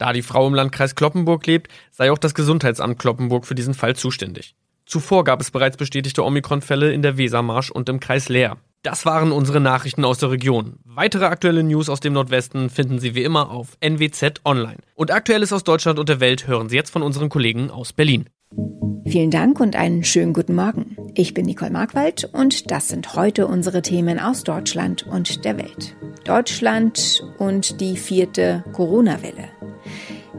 Da die Frau im Landkreis Kloppenburg lebt, sei auch das Gesundheitsamt Kloppenburg für diesen Fall zuständig. Zuvor gab es bereits bestätigte Omikron-Fälle in der Wesermarsch und im Kreis Leer. Das waren unsere Nachrichten aus der Region. Weitere aktuelle News aus dem Nordwesten finden Sie wie immer auf NWZ Online. Und Aktuelles aus Deutschland und der Welt hören Sie jetzt von unseren Kollegen aus Berlin. Vielen Dank und einen schönen guten Morgen. Ich bin Nicole Markwald und das sind heute unsere Themen aus Deutschland und der Welt. Deutschland und die vierte Corona-Welle.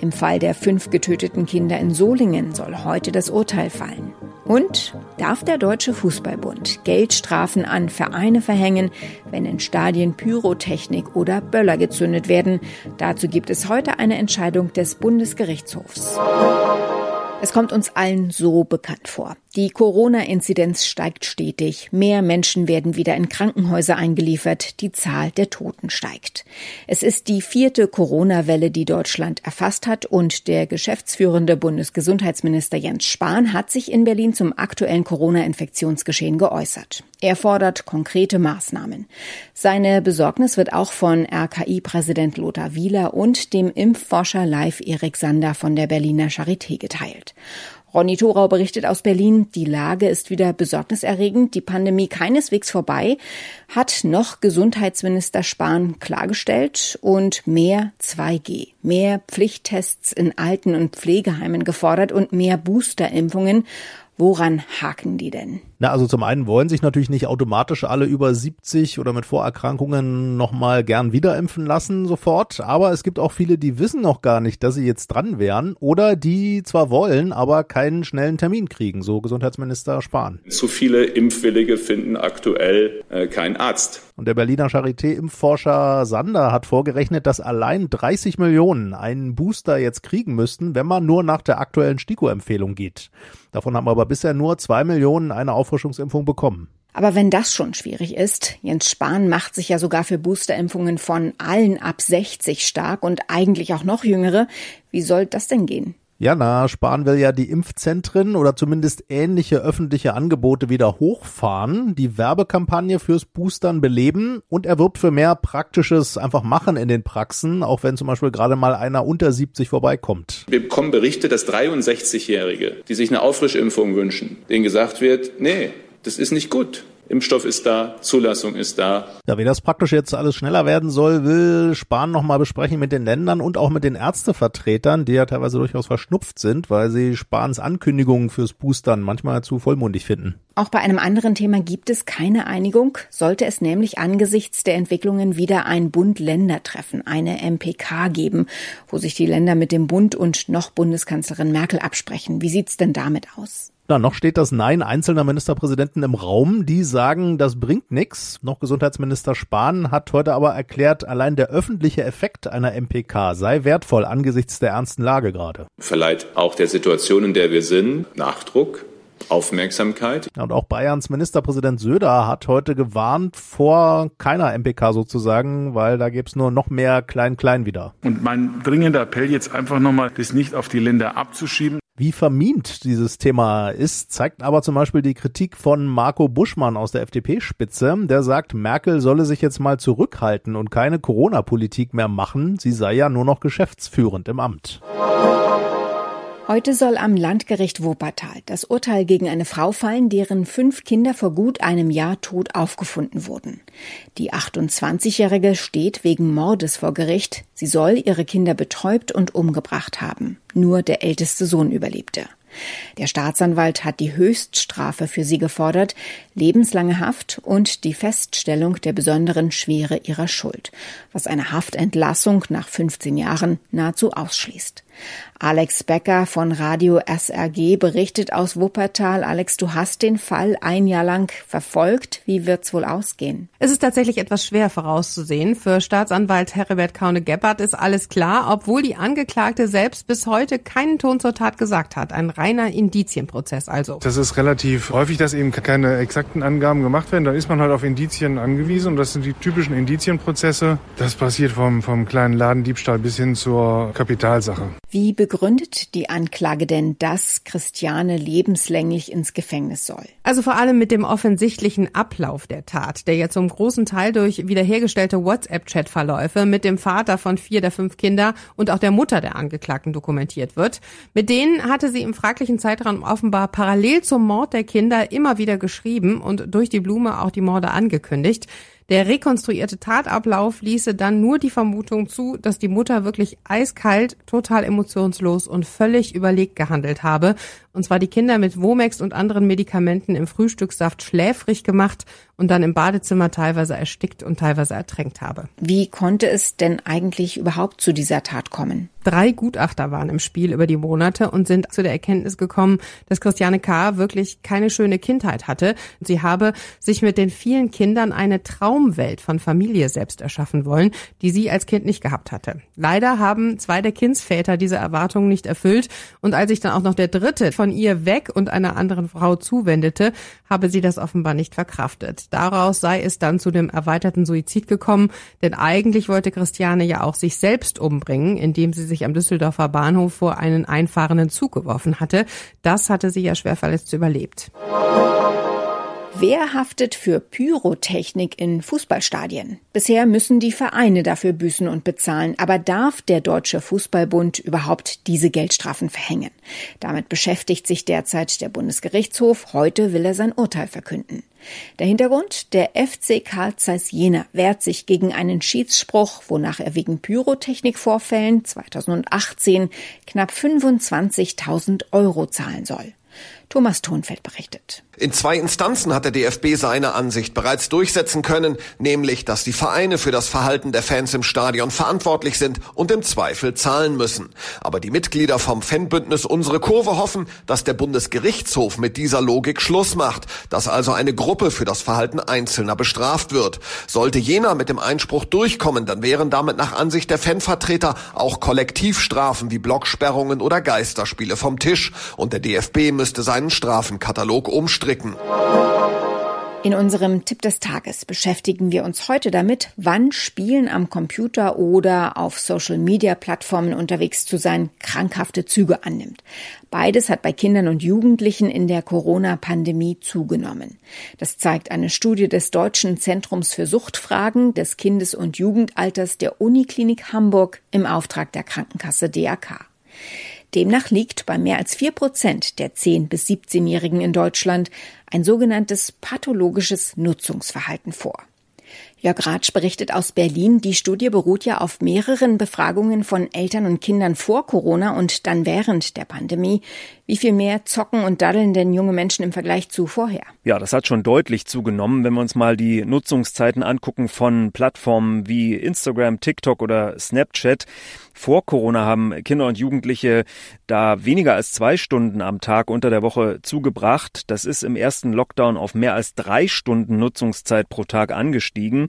Im Fall der fünf getöteten Kinder in Solingen soll heute das Urteil fallen. Und darf der Deutsche Fußballbund Geldstrafen an Vereine verhängen, wenn in Stadien Pyrotechnik oder Böller gezündet werden? Dazu gibt es heute eine Entscheidung des Bundesgerichtshofs. Es kommt uns allen so bekannt vor. Die Corona-Inzidenz steigt stetig. Mehr Menschen werden wieder in Krankenhäuser eingeliefert. Die Zahl der Toten steigt. Es ist die vierte Corona-Welle, die Deutschland erfasst hat. Und der geschäftsführende Bundesgesundheitsminister Jens Spahn hat sich in Berlin zum aktuellen Corona-Infektionsgeschehen geäußert. Er fordert konkrete Maßnahmen. Seine Besorgnis wird auch von RKI-Präsident Lothar Wieler und dem Impfforscher Live Erik Sander von der Berliner Charité geteilt. Ronny Thorau berichtet aus Berlin, die Lage ist wieder besorgniserregend, die Pandemie keineswegs vorbei, hat noch Gesundheitsminister Spahn klargestellt und mehr 2G, mehr Pflichttests in Alten- und Pflegeheimen gefordert und mehr Boosterimpfungen. Woran haken die denn? Na, also zum einen wollen sich natürlich nicht automatisch alle über 70 oder mit Vorerkrankungen nochmal gern wiederimpfen lassen sofort, aber es gibt auch viele, die wissen noch gar nicht, dass sie jetzt dran wären oder die zwar wollen, aber keinen schnellen Termin kriegen, so Gesundheitsminister Spahn. Zu viele Impfwillige finden aktuell äh, keinen Arzt. Und der Berliner Charité-Impfforscher Sander hat vorgerechnet, dass allein 30 Millionen einen Booster jetzt kriegen müssten, wenn man nur nach der aktuellen STIKO-Empfehlung geht. Davon haben aber bisher nur zwei Millionen eine Auffrischungsimpfung bekommen. Aber wenn das schon schwierig ist, Jens Spahn macht sich ja sogar für Boosterimpfungen von allen ab 60 stark und eigentlich auch noch jüngere, wie soll das denn gehen? Ja, na, Spahn will ja die Impfzentren oder zumindest ähnliche öffentliche Angebote wieder hochfahren, die Werbekampagne fürs Boostern beleben und er wirbt für mehr praktisches einfach machen in den Praxen, auch wenn zum Beispiel gerade mal einer unter 70 vorbeikommt. Wir bekommen Berichte, dass 63-Jährige, die sich eine Auffrischimpfung wünschen, denen gesagt wird, nee, das ist nicht gut. Impfstoff ist da, Zulassung ist da. Ja, wie das praktisch jetzt alles schneller werden soll, will Spahn nochmal besprechen mit den Ländern und auch mit den Ärztevertretern, die ja teilweise durchaus verschnupft sind, weil sie Spahns Ankündigungen fürs Boostern manchmal zu vollmundig finden. Auch bei einem anderen Thema gibt es keine Einigung, sollte es nämlich angesichts der Entwicklungen wieder ein Bund-Länder-Treffen, eine MPK geben, wo sich die Länder mit dem Bund und noch Bundeskanzlerin Merkel absprechen. Wie sieht's denn damit aus? Na, noch steht das Nein einzelner Ministerpräsidenten im Raum, die sagen, das bringt nichts. Noch Gesundheitsminister Spahn hat heute aber erklärt, allein der öffentliche Effekt einer MPK sei wertvoll angesichts der ernsten Lage gerade. Verleiht auch der Situation, in der wir sind, Nachdruck. Aufmerksamkeit. Und auch Bayerns Ministerpräsident Söder hat heute gewarnt vor keiner MPK sozusagen, weil da gäbe es nur noch mehr Klein-Klein wieder. Und mein dringender Appell jetzt einfach nochmal, das nicht auf die Länder abzuschieben. Wie vermint dieses Thema ist, zeigt aber zum Beispiel die Kritik von Marco Buschmann aus der FDP-Spitze. Der sagt, Merkel solle sich jetzt mal zurückhalten und keine Corona-Politik mehr machen. Sie sei ja nur noch geschäftsführend im Amt. Heute soll am Landgericht Wuppertal das Urteil gegen eine Frau fallen, deren fünf Kinder vor gut einem Jahr tot aufgefunden wurden. Die 28-Jährige steht wegen Mordes vor Gericht. Sie soll ihre Kinder betäubt und umgebracht haben. Nur der älteste Sohn überlebte. Der Staatsanwalt hat die Höchststrafe für sie gefordert, lebenslange Haft und die Feststellung der besonderen Schwere ihrer Schuld, was eine Haftentlassung nach 15 Jahren nahezu ausschließt. Alex Becker von Radio SRG berichtet aus Wuppertal. Alex, du hast den Fall ein Jahr lang verfolgt. Wie wird's wohl ausgehen? Es ist tatsächlich etwas schwer vorauszusehen. Für Staatsanwalt Heribert Kaune-Gebhardt ist alles klar, obwohl die Angeklagte selbst bis heute keinen Ton zur Tat gesagt hat. Ein reiner Indizienprozess also. Das ist relativ häufig, dass eben keine exakten Angaben gemacht werden. Da ist man halt auf Indizien angewiesen und das sind die typischen Indizienprozesse. Das passiert vom, vom kleinen Ladendiebstahl bis hin zur Kapitalsache. Wie begründet die Anklage denn, dass Christiane lebenslänglich ins Gefängnis soll? Also vor allem mit dem offensichtlichen Ablauf der Tat, der ja zum großen Teil durch wiederhergestellte WhatsApp-Chat-Verläufe mit dem Vater von vier der fünf Kinder und auch der Mutter der Angeklagten dokumentiert wird. Mit denen hatte sie im fraglichen Zeitraum offenbar parallel zum Mord der Kinder immer wieder geschrieben und durch die Blume auch die Morde angekündigt. Der rekonstruierte Tatablauf ließe dann nur die Vermutung zu, dass die Mutter wirklich eiskalt, total emotionslos und völlig überlegt gehandelt habe. Und zwar die Kinder mit Womex und anderen Medikamenten im Frühstückssaft schläfrig gemacht und dann im Badezimmer teilweise erstickt und teilweise ertränkt habe. Wie konnte es denn eigentlich überhaupt zu dieser Tat kommen? Drei Gutachter waren im Spiel über die Monate und sind zu der Erkenntnis gekommen, dass Christiane K. wirklich keine schöne Kindheit hatte. Sie habe sich mit den vielen Kindern eine Traumwelt von Familie selbst erschaffen wollen, die sie als Kind nicht gehabt hatte. Leider haben zwei der Kindsväter diese Erwartungen nicht erfüllt und als sich dann auch noch der dritte von ihr weg und einer anderen Frau zuwendete, habe sie das offenbar nicht verkraftet. Daraus sei es dann zu dem erweiterten Suizid gekommen, denn eigentlich wollte Christiane ja auch sich selbst umbringen, indem sie sich am Düsseldorfer Bahnhof vor einen einfahrenden Zug geworfen hatte. Das hatte sie ja schwer verletzt überlebt. Wer haftet für Pyrotechnik in Fußballstadien? Bisher müssen die Vereine dafür büßen und bezahlen. Aber darf der Deutsche Fußballbund überhaupt diese Geldstrafen verhängen? Damit beschäftigt sich derzeit der Bundesgerichtshof. Heute will er sein Urteil verkünden. Der Hintergrund? Der FC Karl Zeiss Jena wehrt sich gegen einen Schiedsspruch, wonach er wegen Pyrotechnikvorfällen 2018 knapp 25.000 Euro zahlen soll. Thomas Thonfeld berichtet. In zwei Instanzen hat der DFB seine Ansicht bereits durchsetzen können, nämlich, dass die Vereine für das Verhalten der Fans im Stadion verantwortlich sind und im Zweifel zahlen müssen. Aber die Mitglieder vom Fanbündnis Unsere Kurve hoffen, dass der Bundesgerichtshof mit dieser Logik Schluss macht, dass also eine Gruppe für das Verhalten Einzelner bestraft wird. Sollte jener mit dem Einspruch durchkommen, dann wären damit nach Ansicht der Fanvertreter auch Kollektivstrafen wie Blocksperrungen oder Geisterspiele vom Tisch und der DFB müsste seinen Strafenkatalog umstellen stricken. In unserem Tipp des Tages beschäftigen wir uns heute damit, wann Spielen am Computer oder auf Social-Media-Plattformen unterwegs zu sein krankhafte Züge annimmt. Beides hat bei Kindern und Jugendlichen in der Corona-Pandemie zugenommen. Das zeigt eine Studie des Deutschen Zentrums für Suchtfragen des Kindes- und Jugendalters der Uniklinik Hamburg im Auftrag der Krankenkasse DAK. Demnach liegt bei mehr als vier Prozent der 10- bis 17-Jährigen in Deutschland ein sogenanntes pathologisches Nutzungsverhalten vor. Jörg Ratsch berichtet aus Berlin. Die Studie beruht ja auf mehreren Befragungen von Eltern und Kindern vor Corona und dann während der Pandemie. Wie viel mehr zocken und daddeln denn junge Menschen im Vergleich zu vorher? Ja, das hat schon deutlich zugenommen, wenn wir uns mal die Nutzungszeiten angucken von Plattformen wie Instagram, TikTok oder Snapchat. Vor Corona haben Kinder und Jugendliche da weniger als zwei Stunden am Tag unter der Woche zugebracht. Das ist im ersten Lockdown auf mehr als drei Stunden Nutzungszeit pro Tag angestiegen.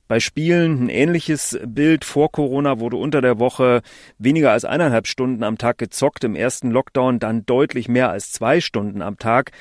Bei Spielen ein ähnliches Bild. Vor Corona wurde unter der Woche weniger als eineinhalb Stunden am Tag gezockt. Im ersten Lockdown dann deutlich mehr als zwei Stunden am Tag.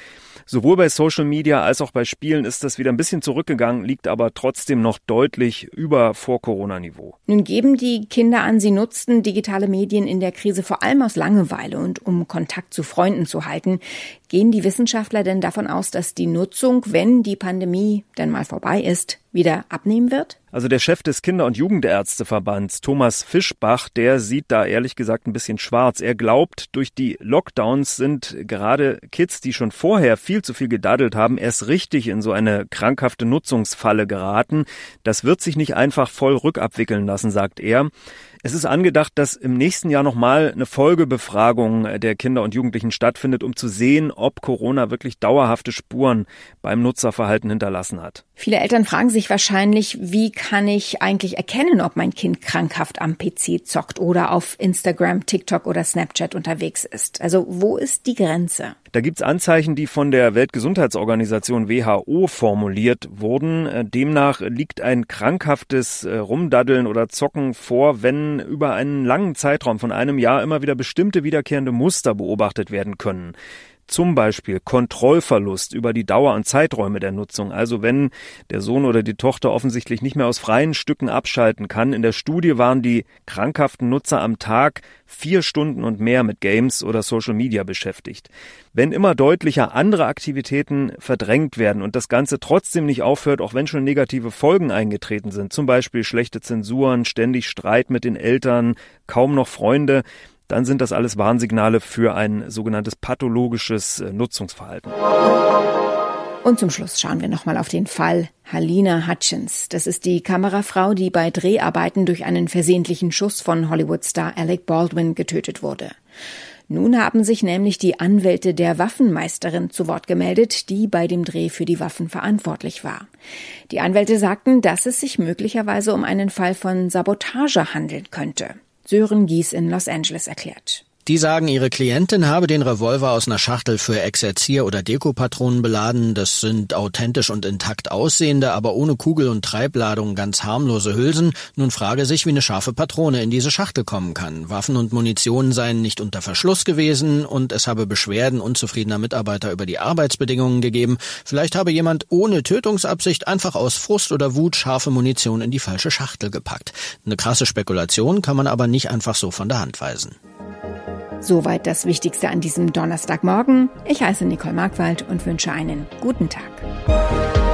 Sowohl bei Social Media als auch bei Spielen ist das wieder ein bisschen zurückgegangen, liegt aber trotzdem noch deutlich über Vor-Corona-Niveau. Nun geben die Kinder an, sie nutzten digitale Medien in der Krise vor allem aus Langeweile und um Kontakt zu Freunden zu halten. Gehen die Wissenschaftler denn davon aus, dass die Nutzung, wenn die Pandemie denn mal vorbei ist, wieder abnehmen wird? Also der Chef des Kinder- und Jugendärzteverbands, Thomas Fischbach, der sieht da ehrlich gesagt ein bisschen schwarz. Er glaubt, durch die Lockdowns sind gerade Kids, die schon vorher viel zu viel gedaddelt haben, erst richtig in so eine krankhafte Nutzungsfalle geraten. Das wird sich nicht einfach voll rückabwickeln lassen, sagt er. Es ist angedacht, dass im nächsten Jahr nochmal eine Folgebefragung der Kinder und Jugendlichen stattfindet, um zu sehen, ob Corona wirklich dauerhafte Spuren beim Nutzerverhalten hinterlassen hat. Viele Eltern fragen sich wahrscheinlich, wie kann ich eigentlich erkennen, ob mein Kind krankhaft am PC zockt oder auf Instagram, TikTok oder Snapchat unterwegs ist. Also wo ist die Grenze? Da gibt's Anzeichen, die von der Weltgesundheitsorganisation WHO formuliert wurden. Demnach liegt ein krankhaftes äh, Rumdaddeln oder Zocken vor, wenn über einen langen Zeitraum von einem Jahr immer wieder bestimmte wiederkehrende Muster beobachtet werden können. Zum Beispiel Kontrollverlust über die Dauer und Zeiträume der Nutzung. Also wenn der Sohn oder die Tochter offensichtlich nicht mehr aus freien Stücken abschalten kann. In der Studie waren die krankhaften Nutzer am Tag vier Stunden und mehr mit Games oder Social Media beschäftigt. Wenn immer deutlicher andere Aktivitäten verdrängt werden und das Ganze trotzdem nicht aufhört, auch wenn schon negative Folgen eingetreten sind, zum Beispiel schlechte Zensuren, ständig Streit mit den Eltern, kaum noch Freunde, dann sind das alles Warnsignale für ein sogenanntes pathologisches äh, Nutzungsverhalten. Und zum Schluss schauen wir nochmal auf den Fall Halina Hutchins. Das ist die Kamerafrau, die bei Dreharbeiten durch einen versehentlichen Schuss von Hollywoodstar Alec Baldwin getötet wurde. Nun haben sich nämlich die Anwälte der Waffenmeisterin zu Wort gemeldet, die bei dem Dreh für die Waffen verantwortlich war. Die Anwälte sagten, dass es sich möglicherweise um einen Fall von Sabotage handeln könnte. Sören Gies in Los Angeles erklärt. Die sagen, ihre Klientin habe den Revolver aus einer Schachtel für Exerzier- oder Dekopatronen beladen. Das sind authentisch und intakt aussehende, aber ohne Kugel und Treibladung ganz harmlose Hülsen. Nun frage sich, wie eine scharfe Patrone in diese Schachtel kommen kann. Waffen und Munition seien nicht unter Verschluss gewesen und es habe Beschwerden unzufriedener Mitarbeiter über die Arbeitsbedingungen gegeben. Vielleicht habe jemand ohne Tötungsabsicht einfach aus Frust oder Wut scharfe Munition in die falsche Schachtel gepackt. Eine krasse Spekulation kann man aber nicht einfach so von der Hand weisen. Soweit das Wichtigste an diesem Donnerstagmorgen. Ich heiße Nicole Markwald und wünsche einen guten Tag.